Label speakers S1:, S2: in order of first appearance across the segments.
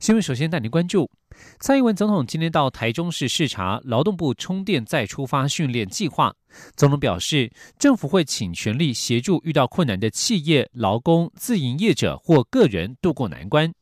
S1: 新闻。首先带您关注。蔡英文总统今天到台中市视察劳动部充电再出发训练计划。总统表示，政府会请全力协助遇到困难的企业、劳工、自营业者或个人渡过难关。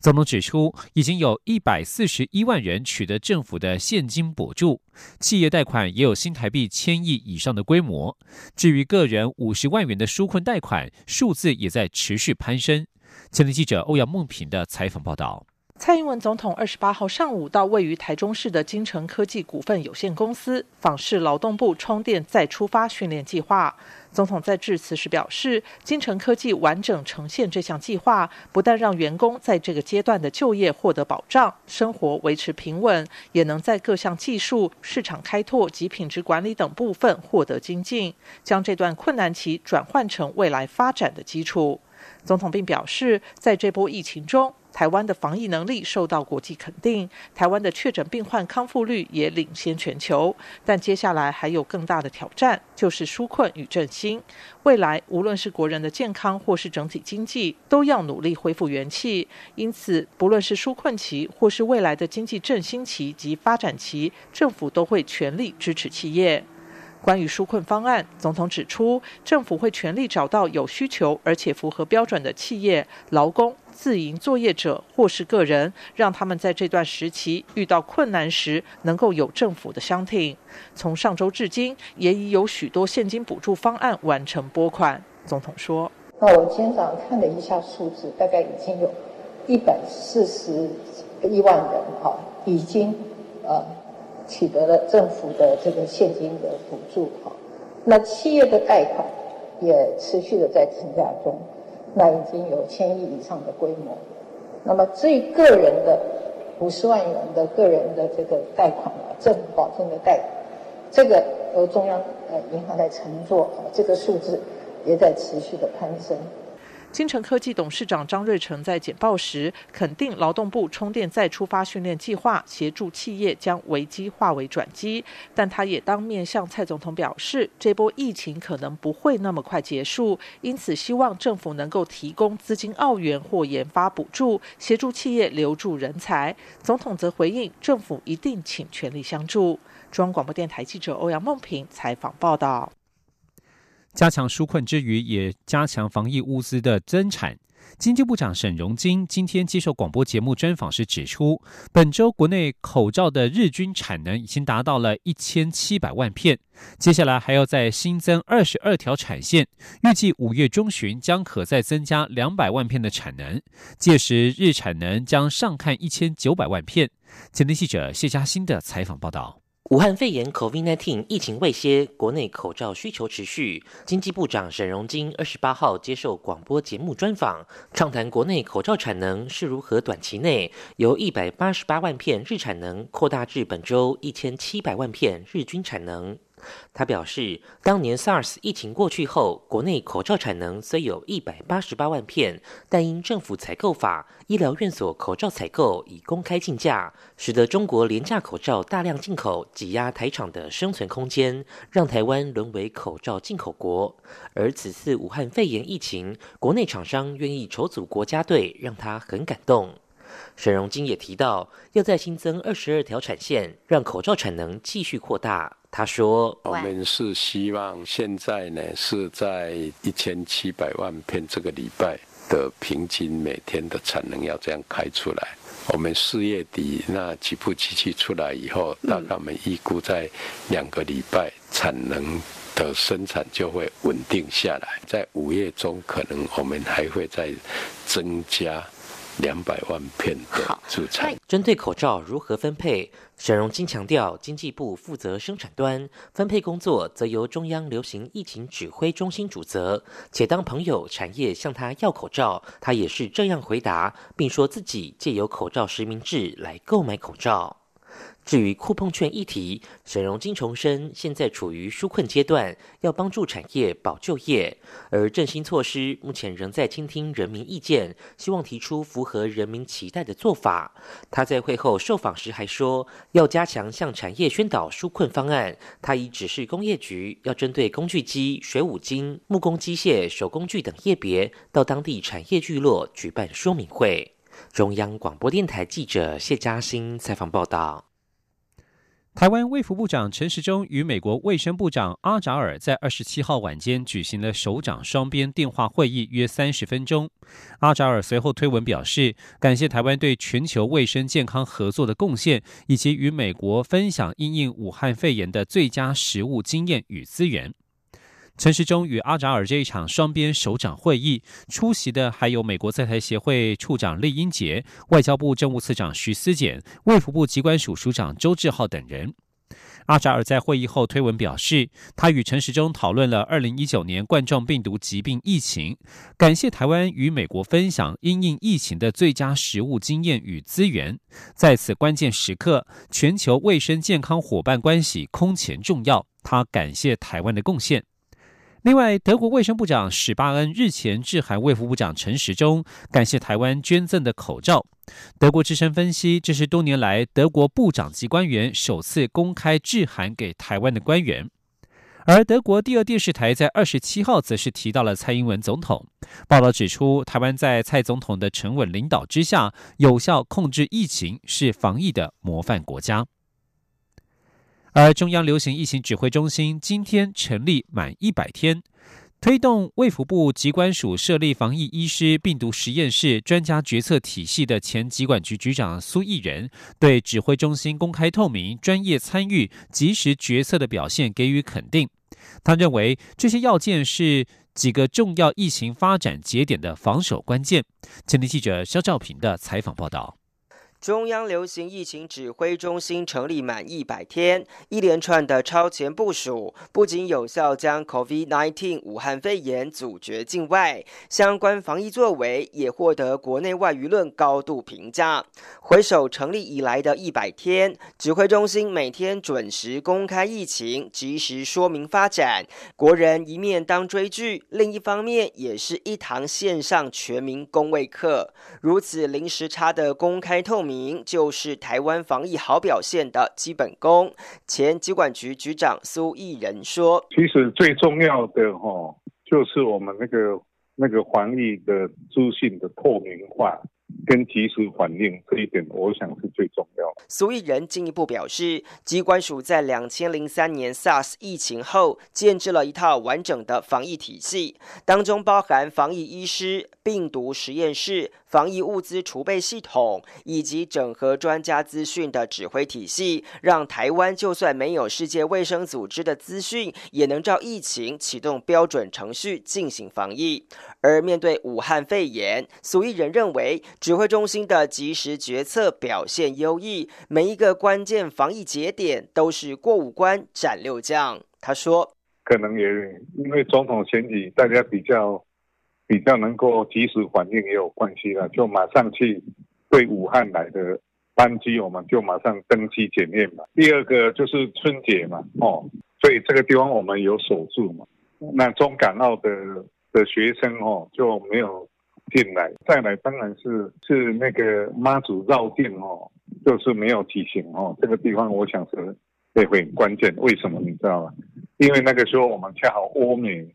S1: 总统指出，已经有一百四十一万人取得政府的现金补助，企业贷款也有新台币千亿以上的规模。至于个人五十万元的纾困贷款，数字也在持续攀升。前天记者欧阳梦平的采访报道。
S2: 蔡英文总统二十八号上午到位于台中市的金城科技股份有限公司访视劳动部充电再出发训练计划。总统在致辞时表示，金城科技完整呈现这项计划，不但让员工在这个阶段的就业获得保障，生活维持平稳，也能在各项技术、市场开拓及品质管理等部分获得精进，将这段困难期转换成未来发展的基础。总统并表示，在这波疫情中，台湾的防疫能力受到国际肯定，台湾的确诊病患康复率也领先全球。但接下来还有更大的挑战，就是纾困与振兴。未来无论是国人的健康，或是整体经济，都要努力恢复元气。因此，不论是纾困期，或是未来的经济振兴期及发展期，政府都会全力支持企业。关于纾困方案，总统指出，政府会全力找到有需求而且符合标准的企业、劳工、自营作业者或是个人，让他们在这段时期遇到困难时能够有政府的相挺。从上周至今，也已有许多现金补助方案完成拨款。总统说：“
S3: 那我今天早上看了一下数字，大概已经有一百四十一万人，哈，已经呃。”取得了政府的这个现金的补助，哈，那企业的贷款也持续的在增加中，那已经有千亿以上的规模。那么至于个人的五十万元的个人的这个贷款啊，政府保证的贷，这个由中央呃银行来承做啊，这个数字也在持续的攀升。
S2: 金城科技董事长张瑞成在简报时肯定劳动部充电再出发训练计划协助企业将危机化为转机，但他也当面向蔡总统表示，这波疫情可能不会那么快结束，因此希望政府能够提供资金澳元或研发补助，协助企业留住人才。总统则回应，政府一定请全力相助。中央广播电台记者欧阳梦平采访报道。
S1: 加强纾困之余，也加强防疫物资的增产。经济部长沈荣金今天接受广播节目专访时指出，本周国内口罩的日均产能已经达到了一千七百万片，接下来还要再新增二十二条产线，预计五月中旬将可再增加两百万片的产能，届时日产能将上看一千九百万片。前天记者谢嘉欣的采访报道。
S4: 武汉肺炎 （COVID-19） 疫情未歇，国内口罩需求持续。经济部长沈荣金二十八号接受广播节目专访，畅谈国内口罩产能是如何短期内由一百八十八万片日产能扩大至本周一千七百万片日均产能。他表示，当年 SARS 疫情过去后，国内口罩产能虽有一百八十八万片，但因政府采购法，医疗院所口罩采购已公开竞价，使得中国廉价口罩大量进口，挤压台厂的生存空间，让台湾沦为口罩进口国。而此次武汉肺炎疫情，国内厂商愿意筹组国家队，让他很感动。沈荣金也提到，要再新增二十二条产线，让口罩产能继续扩大。他说：“
S5: 我们是希望现在呢是在一千七百万片这个礼拜的平均每天的产能要这样开出来。我们四月底那几部机器出来以后，大概我们预估在两个礼拜产能的生产就会稳定下来。在五月中，可能我们还会再增加。”两百万片的主产。
S4: 针对口罩如何分配，沈荣金强调，经济部负责生产端，分配工作则由中央流行疫情指挥中心主责。且当朋友产业向他要口罩，他也是这样回答，并说自己借由口罩实名制来购买口罩。至于库碰券议题，沈荣金重申，现在处于纾困阶段，要帮助产业保就业，而振兴措施目前仍在倾听人民意见，希望提出符合人民期待的做法。他在会后受访时还说，要加强向产业宣导纾困方案。他已指示工业局要针对工具机、水五金、木工机械、手工具等业别，到当地产业聚落举办说明会。中央广播电台记者谢嘉欣采访报道。
S1: 台湾卫福部长陈时中与美国卫生部长阿扎尔在二十七号晚间举行了首长双边电话会议，约三十分钟。阿扎尔随后推文表示，感谢台湾对全球卫生健康合作的贡献，以及与美国分享因应武汉肺炎的最佳实务经验与资源。陈时中与阿扎尔这一场双边首长会议出席的还有美国在台协会处长厉英杰、外交部政务次长徐思俭、卫福部机关署署长周志浩等人。阿扎尔在会议后推文表示，他与陈时中讨论了二零一九年冠状病毒疾病疫情，感谢台湾与美国分享因应疫情的最佳实务经验与资源，在此关键时刻，全球卫生健康伙伴关系空前重要。他感谢台湾的贡献。另外，德国卫生部长史巴恩日前致函卫福部长陈时中，感谢台湾捐赠的口罩。德国之声分析，这是多年来德国部长级官员首次公开致函给台湾的官员。而德国第二电视台在二十七号则是提到了蔡英文总统。报道指出，台湾在蔡总统的沉稳领导之下，有效控制疫情，是防疫的模范国家。而中央流行疫情指挥中心今天成立满一百天，推动卫福部机关署设立防疫医师病毒实验室专家决策体系的前疾管局局长苏益仁，对指挥中心公开透明、专业参与、及时决策的表现给予肯定。他认为这些要件是几个重要疫情发展节点的防守关键。前天记者肖兆平的采访报道。
S6: 中央流行疫情指挥中心成立满一百天，一连串的超前部署，不仅有效将 COVID-19 武汉肺炎阻绝境外，相关防疫作为也获得国内外舆论高度评价。回首成立以来的一百天，指挥中心每天准时公开疫情，及时说明发展，国人一面当追剧，另一方面也是一堂线上全民公卫课。如此零时差的公开透明。就是台湾防疫好表现的基本功。前机管局局长苏益仁说：“
S7: 其实最重要的哦，就是我们那个那个防疫的资讯的透明化。”跟及时反应这一点，我想是最重要的。
S6: 苏益仁进一步表示，机关署在两千零三年 SARS 疫情后，建制了一套完整的防疫体系，当中包含防疫医师、病毒实验室、防疫物资储备系统以及整合专家资讯的指挥体系，让台湾就算没有世界卫生组织的资讯，也能照疫情启动标准程序进行防疫。而面对武汉肺炎，苏益仁认为。指挥中心的及时决策表现优异，每一个关键防疫节点都是过五关斩六将。他说：“
S7: 可能也因为总统选举，大家比较比较能够及时反应也有关系了，就马上去对武汉来的班机，我们就马上登机检验嘛。第二个就是春节嘛，哦，所以这个地方我们有守住嘛。那中港澳的的学生哦就没有。”进来，再来，当然是是那个妈祖绕境哦，就是没有提醒哦。这个地方我想是这会很关键，为什么你知道吗？因为那个时候我们恰好欧美。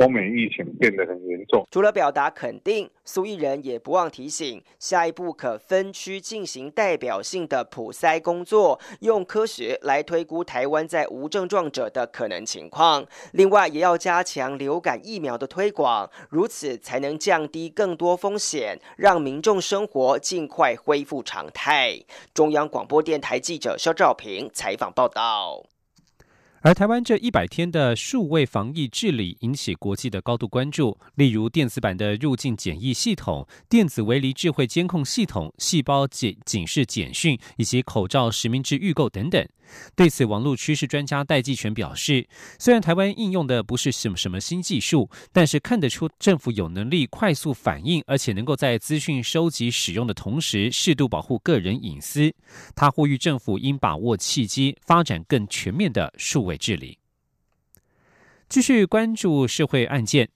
S7: 欧美疫情变得很严重。
S6: 除了表达肯定，苏益仁也不忘提醒，下一步可分区进行代表性的普筛工作，用科学来推估台湾在无症状者的可能情况。另外，也要加强流感疫苗的推广，如此才能降低更多风险，让民众生活尽快恢复常态。中央广播电台记者肖兆平采访报道。
S1: 而台湾这一百天的数位防疫治理引起国际的高度关注，例如电子版的入境检疫系统、电子围篱智慧监控系统、细胞检警示简讯以及口罩实名制预购等等。对此，网络趋势专家戴季全表示，虽然台湾应用的不是什么什么新技术，但是看得出政府有能力快速反应，而且能够在资讯收集使用的同时，适度保护个人隐私。他呼吁政府应把握契机，发展更全面的数位治理。继续关注社会案件。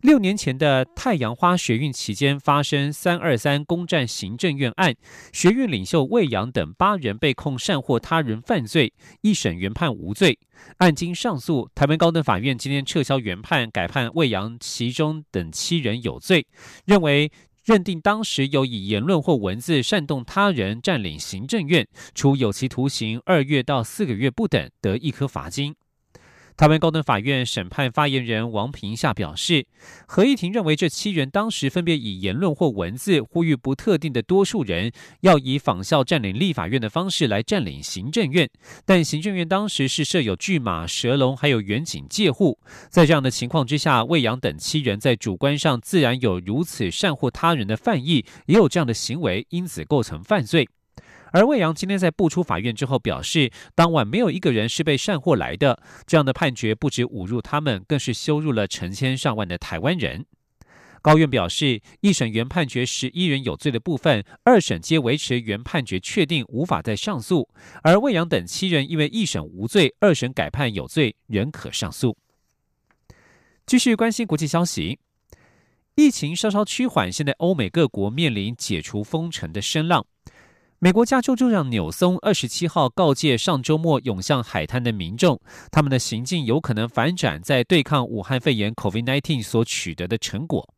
S1: 六年前的太阳花学运期间发生“三二三”攻占行政院案，学运领袖魏阳等八人被控善或他人犯罪，一审原判无罪。案经上诉，台湾高等法院今天撤销原判，改判魏阳其中等七人有罪，认为认定当时有以言论或文字煽动他人占领行政院，处有期徒刑二月到四个月不等，得一颗罚金。台湾高等法院审判发言人王平夏表示，合议庭认为这七人当时分别以言论或文字呼吁不特定的多数人要以仿效占领立法院的方式来占领行政院，但行政院当时是设有巨马、蛇龙还有远景戒护，在这样的情况之下，魏阳等七人在主观上自然有如此善护他人的犯意，也有这样的行为，因此构成犯罪。而魏阳今天在不出法院之后表示，当晚没有一个人是被善货来的。这样的判决不止侮辱他们，更是羞辱了成千上万的台湾人。高院表示，一审原判决十一人有罪的部分，二审皆维持原判决确定，无法再上诉。而魏阳等七人因为一审无罪，二审改判有罪，仍可上诉。继续关心国际消息，疫情稍稍趋缓，现在欧美各国面临解除封城的声浪。美国加州州长纽松二十七号告诫上周末涌向海滩的民众，他们的行径有可能反转在对抗武汉肺炎 （COVID-19） 所取得的成果。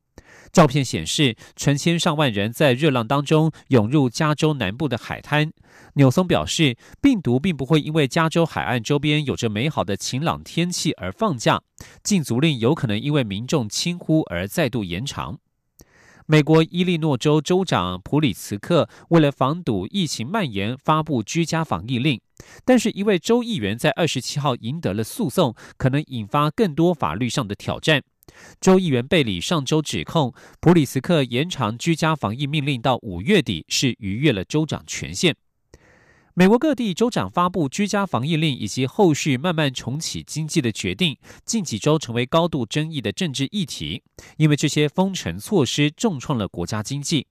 S1: 照片显示，成千上万人在热浪当中涌入加州南部的海滩。纽松表示，病毒并不会因为加州海岸周边有着美好的晴朗天气而放假，禁足令有可能因为民众轻忽而再度延长。美国伊利诺州州长普里茨克为了防堵疫情蔓延，发布居家防疫令。但是，一位州议员在二十七号赢得了诉讼，可能引发更多法律上的挑战。州议员贝里上周指控普里茨克延长居家防疫命令到五月底，是逾越了州长权限。美国各地州长发布居家防疫令以及后续慢慢重启经济的决定，近几周成为高度争议的政治议题，因为这些封城措施重创了国家经济。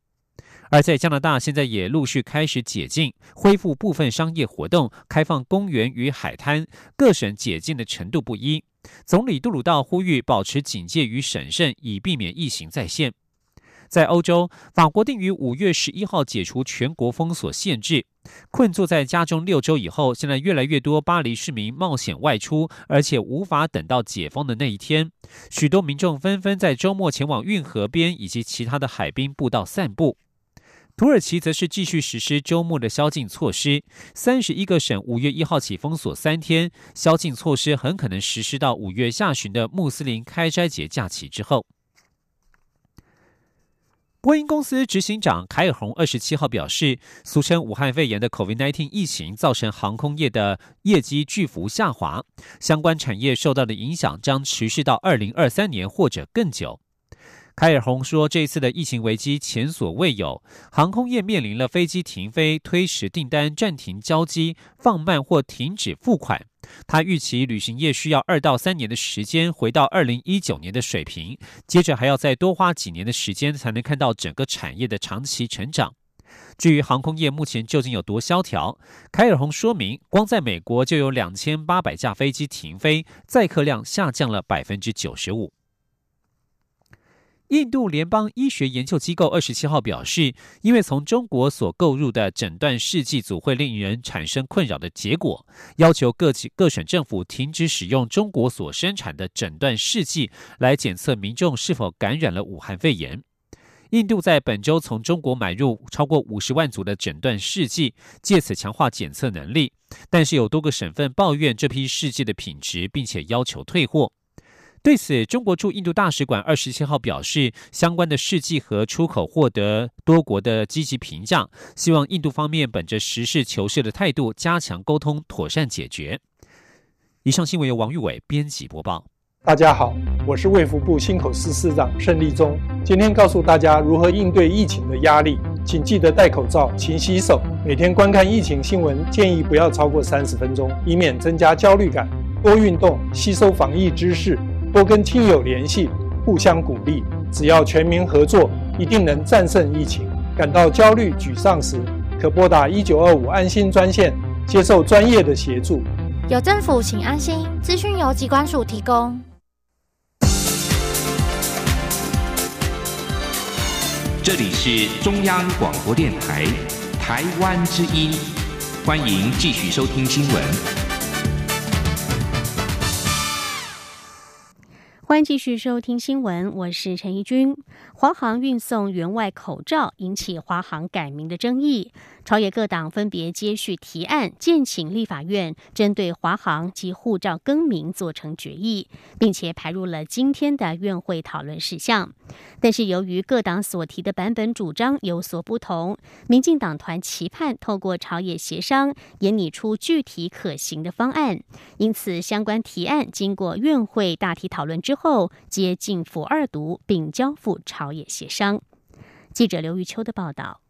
S1: 而在加拿大，现在也陆续开始解禁，恢复部分商业活动，开放公园与海滩，各省解禁的程度不一。总理杜鲁道呼吁保持警戒与审慎，以避免疫情再现。在欧洲，法国定于五月十一号解除全国封锁限制。困坐在家中六周以后，现在越来越多巴黎市民冒险外出，而且无法等到解封的那一天。许多民众纷纷在周末前往运河边以及其他的海滨步道散步。土耳其则是继续实施周末的宵禁措施，三十一个省五月一号起封锁三天，宵禁措施很可能实施到五月下旬的穆斯林开斋节假期之后。波音公司执行长凯尔洪二十七号表示，俗称武汉肺炎的 COVID-19 疫情造成航空业的业绩巨幅下滑，相关产业受到的影响将持续到二零二三年或者更久。凯尔洪说，这次的疫情危机前所未有，航空业面临了飞机停飞、推迟订单、暂停交机、放慢或停止付款。他预期旅行业需要二到三年的时间回到二零一九年的水平，接着还要再多花几年的时间才能看到整个产业的长期成长。至于航空业目前究竟有多萧条，凯尔洪说明，光在美国就有两千八百架飞机停飞，载客量下降了百分之九十五。印度联邦医学研究机构二十七号表示，因为从中国所购入的诊断试剂组会令人产生困扰的结果，要求各级各省政府停止使用中国所生产的诊断试剂来检测民众是否感染了武汉肺炎。印度在本周从中国买入超过五十万组的诊断试剂，借此强化检测能力。但是有多个省份抱怨这批试剂的品质，并且要求退货。对此，中国驻印度大使馆二十七号表示，相关的试剂和出口获得多国的积极评价，希望印度方面本着实事求是的态度，加强沟通，妥善解决。以上新闻由王玉伟编辑播报。
S8: 大家好，我是卫福部新口司司长盛立忠，今天告诉大家如何应对疫情的压力，请记得戴口罩、勤洗手，每天观看疫情新闻，建议不要超过三十分钟，以免增加焦虑感。多运动，吸收防疫知识，多跟亲友联系，互相鼓励。只要全民合作，一定能战胜疫情。感到焦虑、沮丧时，可拨打一九二五安心专线，接受专业的协助。
S9: 有政府，请安心。资讯由机关署提供。
S10: 这里是中央广播电台台湾之音，欢迎继续收听新闻。
S11: 欢迎继续收听新闻，我是陈怡君。华航运送员外口罩引起华航改名的争议。朝野各党分别接续提案，建请立法院针对华航及护照更名做成决议，并且排入了今天的院会讨论事项。但是由于各党所提的版本主张有所不同，民进党团期盼透过朝野协商，研拟出具体可行的方案。因此，相关提案经过院会大体讨论之后，后接进府二读，并交付朝野协商。记者刘玉秋的报道。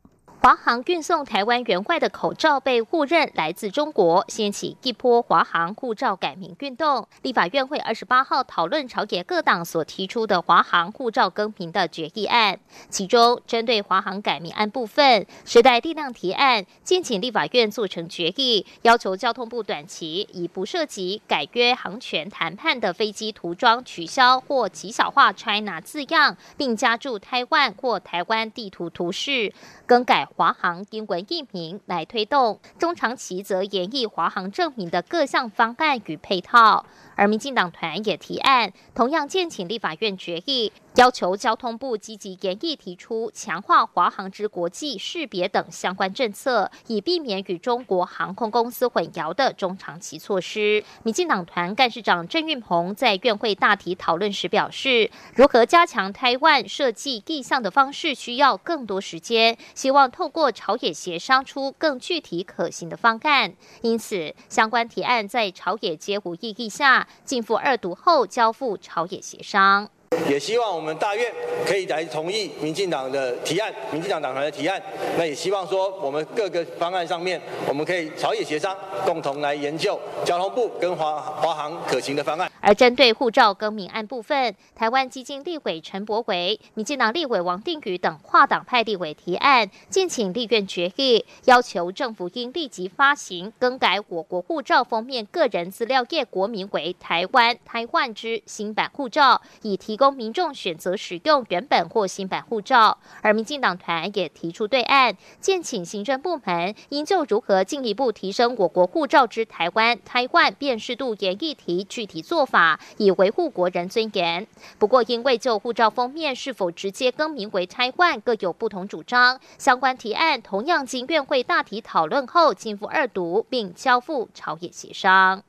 S12: 华航运送台湾员外的口罩被误认来自中国，掀起一波华航护照改名运动。立法院会二十八号讨论朝野各党所提出的华航护照更名的决议案，其中针对华航改名案部分，时代力量提案，建请立法院做成决议，要求交通部短期以不涉及改约航权谈判的飞机涂装取消或极小化 China 字样，并加注台湾或台湾地图图示。更改华航英文译名来推动。中长期则演绎华航证明的各项方案与配套，而民进党团也提案，同样建请立法院决议。要求交通部积极研议提出强化华航之国际识别等相关政策，以避免与中国航空公司混淆的中长期措施。民进党团干事长郑运鹏在院会大体讨论时表示，如何加强台湾设计意向的方式需要更多时间，希望透过朝野协商出更具体可行的方案。因此，相关提案在朝野皆无异议下，进赴二读后交付朝野协商。
S13: 也希望我们大院可以来同意民进党的提案，民进党党团的提案。那也希望说，我们各个方案上面，我们可以朝野协商，共同来研究交通部跟华华航可行的方案。
S12: 而针对护照更名案部分，台湾基金立委陈柏伟、民进党立委王定宇等跨党派立委提案，敬请立院决议，要求政府应立即发行更改我国护照封面个人资料页国名为台湾台湾之新版护照，以提供。供民众选择使用原本或新版护照，而民进党团也提出对案，建请行政部门应就如何进一步提升我国护照之台湾台湾辨识度研议题具体做法，以维护国人尊严。不过，因为就护照封面是否直接更名为台湾各有不同主张，相关提案同样经院会大体讨论后进赴二读，并交付朝野协商。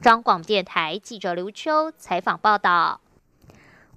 S12: 张广电台记者刘秋采访报道。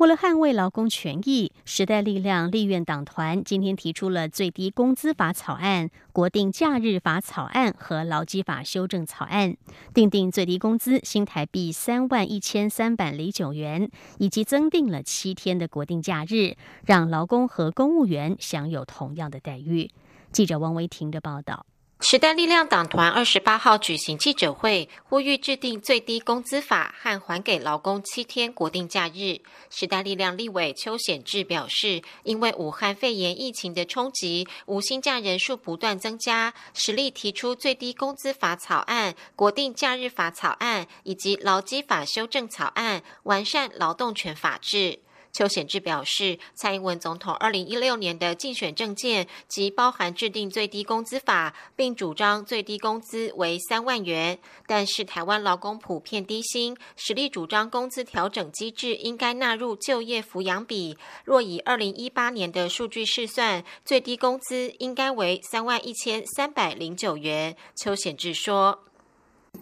S11: 为了捍卫劳工权益，时代力量立院党团今天提出了最低工资法草案、国定假日法草案和劳基法修正草案，订定最低工资新台币三万一千三百零九元，以及增订了七天的国定假日，让劳工和公务员享有同样的待遇。记者王维婷的报道。
S14: 时代力量党团二十八号举行记者会，呼吁制定最低工资法和还给劳工七天国定假日。时代力量立委邱显志表示，因为武汉肺炎疫情的冲击，无薪假人数不断增加，实力提出最低工资法草案、国定假日法草案以及劳基法修正草案，完善劳动权法制。邱显志表示，蔡英文总统二零一六年的竞选政见即包含制定最低工资法，并主张最低工资为三万元。但是台湾劳工普遍低薪，实力主张工资调整机制应该纳入就业抚养比。若以二零一八年的数据试算，最低工资应该为三万一千三百零九元。邱显志说：“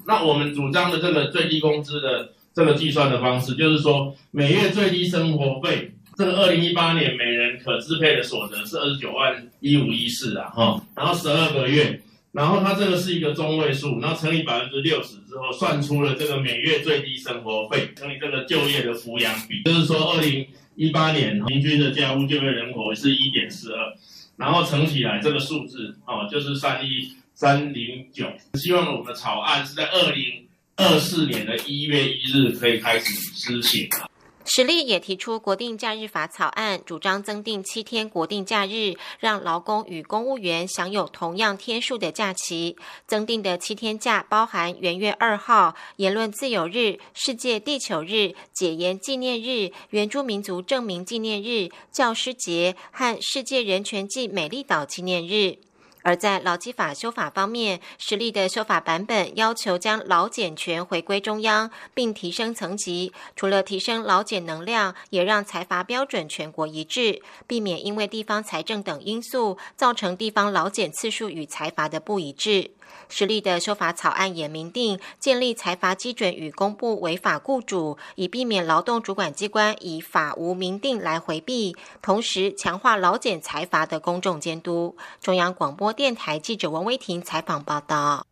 S15: 那我们主张的这个最低工资的。”这个计算的方式就是说，每月最低生活费，这个二零一八年每人可支配的所得是二十九万一五一四啊，哈，然后十二个月，然后它这个是一个中位数，然后乘以百分之六十之后，算出了这个每月最低生活费乘以这个就业的抚养比，就是说二零一八年平均的家务就业人口是一点四二，然后乘起来这个数字哦就是三一三零九。希望我们的草案是在二零二四年的一月一日可以开始施行。
S14: 实力也提出国定假日法草案，主张增订七天国定假日，让劳工与公务员享有同样天数的假期。增订的七天假包含元月二号言论自由日、世界地球日、解严纪念日、原住民族证明纪念日、教师节和世界人权暨美丽岛纪念日。而在劳基法修法方面，实力的修法版本要求将劳检权回归中央，并提升层级。除了提升劳检能量，也让财阀标准全国一致，避免因为地方财政等因素造成地方劳检次数与财阀的不一致。实力的修法草案也明定，建立财阀基准与公布违法雇主，以避免劳动主管机关以法无明定来回避。同时，强化劳检财阀的公众监督。中央广播电台记者王威婷采访报道。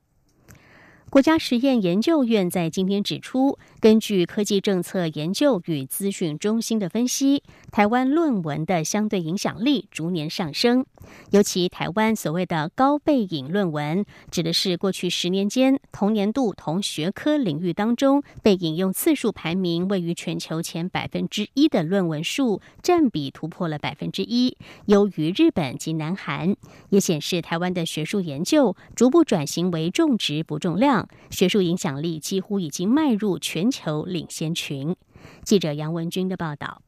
S11: 国家实验研究院在今天指出，根据科技政策研究与资讯中心的分析，台湾论文的相对影响力逐年上升。尤其台湾所谓的高背影论文，指的是过去十年间同年度同学科领域当中被引用次数排名位于全球前百分之一的论文数，占比突破了百分之一，优于日本及南韩，也显示台湾的学术研究逐步转型为重质不重量。学术影响力几乎已经迈入全球领先群。记者杨文军的报道。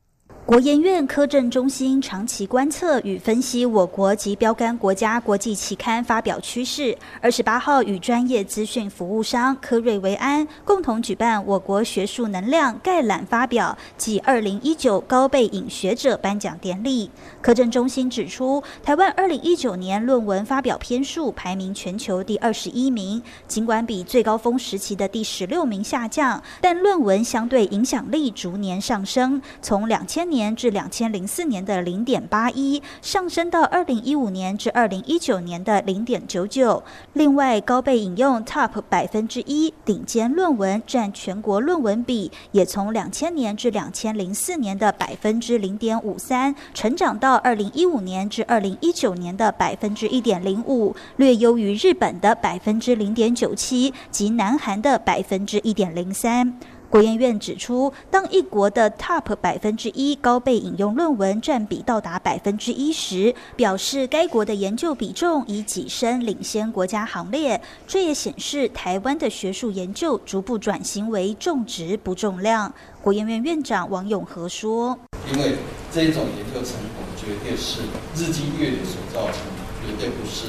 S16: 国研院科政中心长期观测与分析我国及标杆国家国际期刊发表趋势。二十八号与专业资讯服务商科瑞维安共同举办我国学术能量概览发表暨二零一九高背影学者颁奖典礼。科政中心指出，台湾二零一九年论文发表篇数排名全球第二十一名，尽管比最高峰时期的第十六名下降，但论文相对影响力逐年上升，从两千。年年至两千零四年的零点八一，上升到二零一五年至二零一九年的零点九九。另外，高被引用 Top 百分之一顶尖论文占全国论文比，也从两千年至两千零四年的百分之零点五三，成长到二零一五年至二零一九年的百分之一点零五，略优于日本的百分之零点九七及南韩的百分之一点零三。国研院指出，当一国的 Top 百分之一高被引用论文占比到达百分之一时，表示该国的研究比重已跻身领先国家行列。这也显示台湾的学术研究逐步转型为重质不重量。国研院院长王永和说：“
S17: 因为这种研究成果绝对是日积月累所造成，绝对不是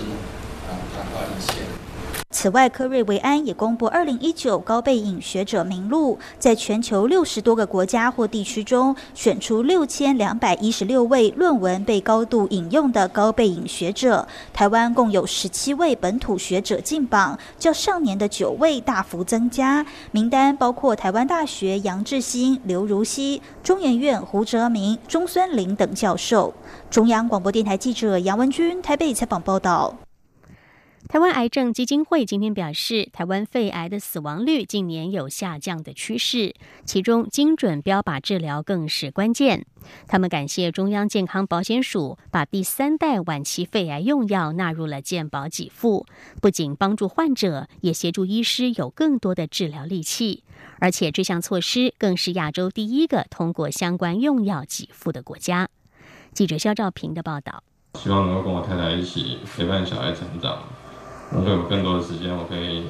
S17: 啊昙花一现。”
S16: 此外，科瑞维安也公布二零一九高背影学者名录，在全球六十多个国家或地区中，选出六千两百一十六位论文被高度引用的高背影学者。台湾共有十七位本土学者进榜，较上年的九位大幅增加。名单包括台湾大学杨志新、刘如熙、中研院胡哲明、钟孙林等教授。中央广播电台记者杨文君台北采访报道。
S11: 台湾癌症基金会今天表示，台湾肺癌的死亡率近年有下降的趋势，其中精准标靶治疗更是关键。他们感谢中央健康保险署把第三代晚期肺癌用药纳入了健保给付，不仅帮助患者，也协助医师有更多的治疗利器。而且这项措施更是亚洲第一个通过相关用药给付的国家。记者肖兆平的报道。
S18: 希望能够跟我太太一起陪伴小孩成长。我会有更多的时间，我可以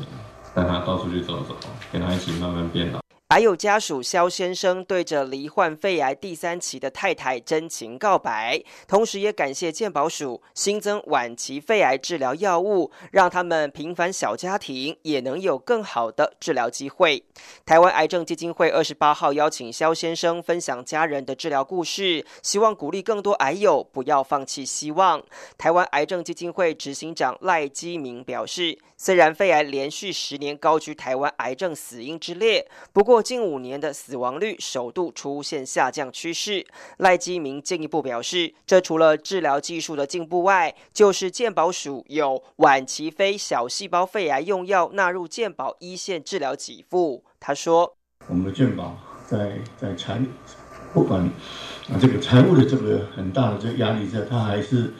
S18: 带他到处去走走，跟他一起慢慢变老。
S6: 还有家属肖先生对着罹患肺癌第三期的太太真情告白，同时也感谢健保署新增晚期肺癌治疗药物，让他们平凡小家庭也能有更好的治疗机会。台湾癌症基金会二十八号邀请肖先生分享家人的治疗故事，希望鼓励更多癌友不要放弃希望。台湾癌症基金会执行长赖基明表示，虽然肺癌连续十年高居台湾癌症死因之列，不过。近五年的死亡率首度出现下降趋势。赖基明进一步表示，这除了治疗技术的进步外，就是健保署有晚期非小细胞肺癌用药纳入健保一线治疗给付。他说：“
S19: 我们的健保在在财不管啊这个财务的这个很大的这个压力下，他还是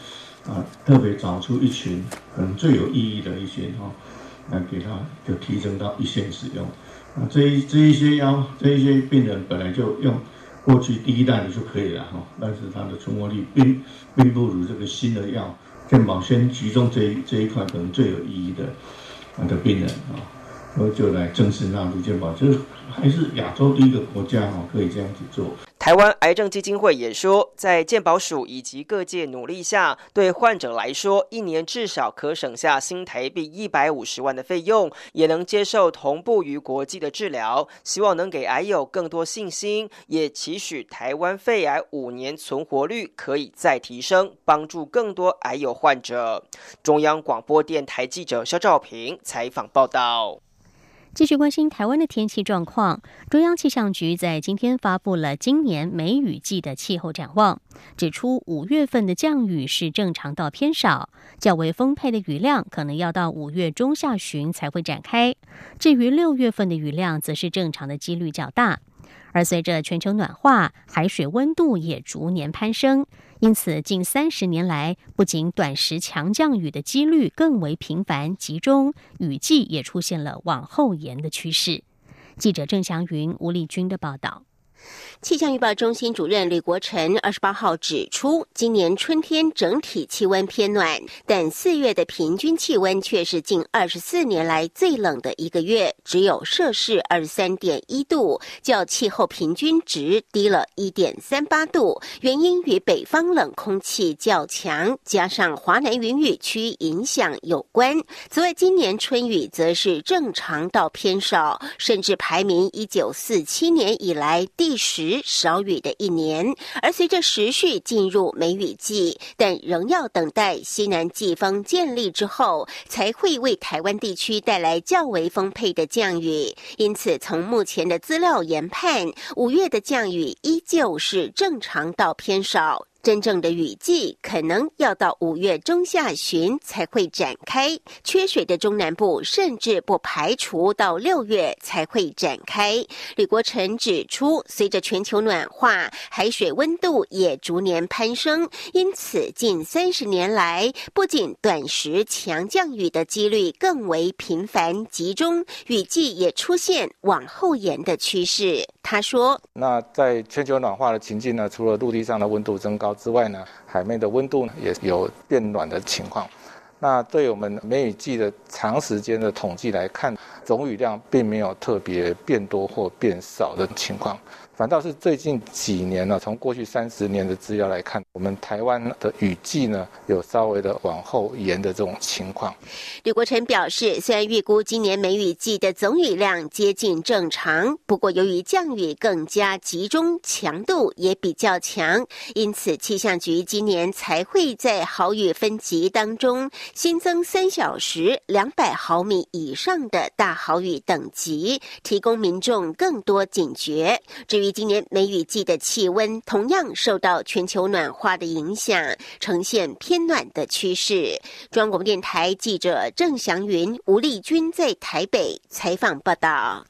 S19: 啊特别找出一群可能最有意义的一些哈。”来给他就提升到一线使用，啊，这一这一些药，这一些病人本来就用过去第一代的就可以了哈，但是它的存活率并并不如这个新的药，健保先集中这一这一块可能最有意义的啊的病人啊，然后就来正式纳入健保，就是还是亚洲第一个国家哈，可以这样子做。
S6: 台湾癌症基金会也说，在健保署以及各界努力下，对患者来说，一年至少可省下新台币一百五十万的费用，也能接受同步于国际的治疗。希望能给癌友更多信心，也期许台湾肺癌五年存活率可以再提升，帮助更多癌友患者。中央广播电台记者肖兆平采访报道。
S11: 继续关心台湾的天气状况，中央气象局在今天发布了今年梅雨季的气候展望，指出五月份的降雨是正常到偏少，较为丰沛的雨量可能要到五月中下旬才会展开。至于六月份的雨量，则是正常的几率较大。而随着全球暖化，海水温度也逐年攀升，因此近三十年来，不仅短时强降雨的几率更为频繁集中，雨季也出现了往后延的趋势。记者郑祥云、吴丽君的报道。
S20: 气象预报中心主任吕国成二十八号指出，今年春天整体气温偏暖，但四月的平均气温却是近二十四年来最冷的一个月，只有摄氏二十三点一度，较气候平均值低了一点三八度。原因与北方冷空气较强，加上华南云雨区影响有关。此外，今年春雨则是正常到偏少，甚至排名一九四七年以来第。历时少雨的一年，而随着时序进入梅雨季，但仍要等待西南季风建立之后，才会为台湾地区带来较为丰沛的降雨。因此，从目前的资料研判，五月的降雨依旧是正常到偏少。真正的雨季可能要到五月中下旬才会展开，缺水的中南部甚至不排除到六月才会展开。李国成指出，随着全球暖化，海水温度也逐年攀升，因此近三十年来，不仅短时强降雨的几率更为频繁集中，雨季也出现往后延的趋势。他说：“
S21: 那在全球暖化的情境呢？除了陆地上的温度增高。”之外呢，海面的温度呢也有变暖的情况。那对我们梅雨季的长时间的统计来看，总雨量并没有特别变多或变少的情况。反倒是最近几年呢，从过去三十年的资料来看，我们台湾的雨季呢有稍微的往后延的这种情况。
S20: 吕国成表示，虽然预估今年梅雨季的总雨量接近正常，不过由于降雨更加集中，强度也比较强，因此气象局今年才会在豪雨分级当中新增三小时两百毫米以上的大豪雨等级，提供民众更多警觉。至于今年梅雨季的气温，同样受到全球暖化的影响，呈现偏暖的趋势。中央广播电台记者郑祥云、吴丽君在台北采访报道。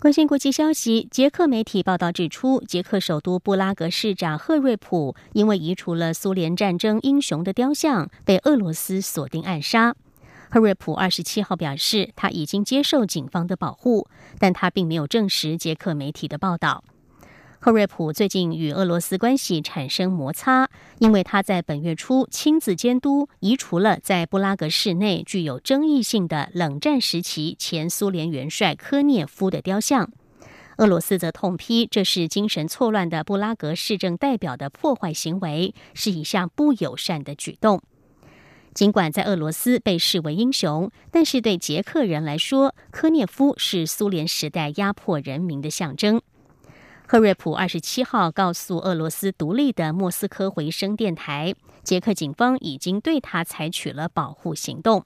S11: 关心国际消息，捷克媒体报道指出，捷克首都布拉格市长赫瑞普因为移除了苏联战争英雄的雕像，被俄罗斯锁定暗杀。赫瑞普二十七号表示，他已经接受警方的保护，但他并没有证实捷克媒体的报道。赫瑞普最近与俄罗斯关系产生摩擦，因为他在本月初亲自监督移除了在布拉格市内具有争议性的冷战时期前苏联元帅科涅夫的雕像。俄罗斯则痛批这是精神错乱的布拉格市政代表的破坏行为，是一项不友善的举动。尽管在俄罗斯被视为英雄，但是对捷克人来说，科涅夫是苏联时代压迫人民的象征。赫瑞普二十七号告诉俄罗斯独立的莫斯科回声电台，捷克警方已经对他采取了保护行动。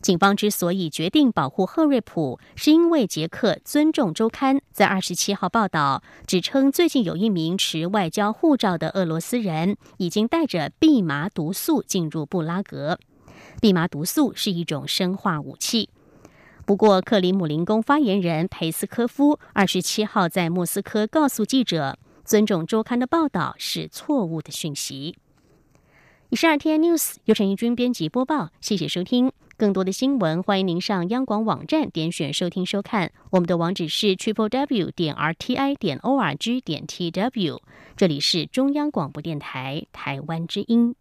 S11: 警方之所以决定保护赫瑞普，是因为捷克尊重周刊在二十七号报道，指称最近有一名持外交护照的俄罗斯人已经带着蓖麻毒素进入布拉格。蓖麻毒素是一种生化武器。不过，克里姆林宫发言人佩斯科夫二十七号在莫斯科告诉记者，尊重周刊的报道是错误的讯息。以上 RT News 由陈义军编辑播报，谢谢收听。更多的新闻，欢迎您上央广网站点选收听收看。我们的网址是 triple w 点 r t i 点 o r g 点 t w。这里是中央广播电台台湾之音。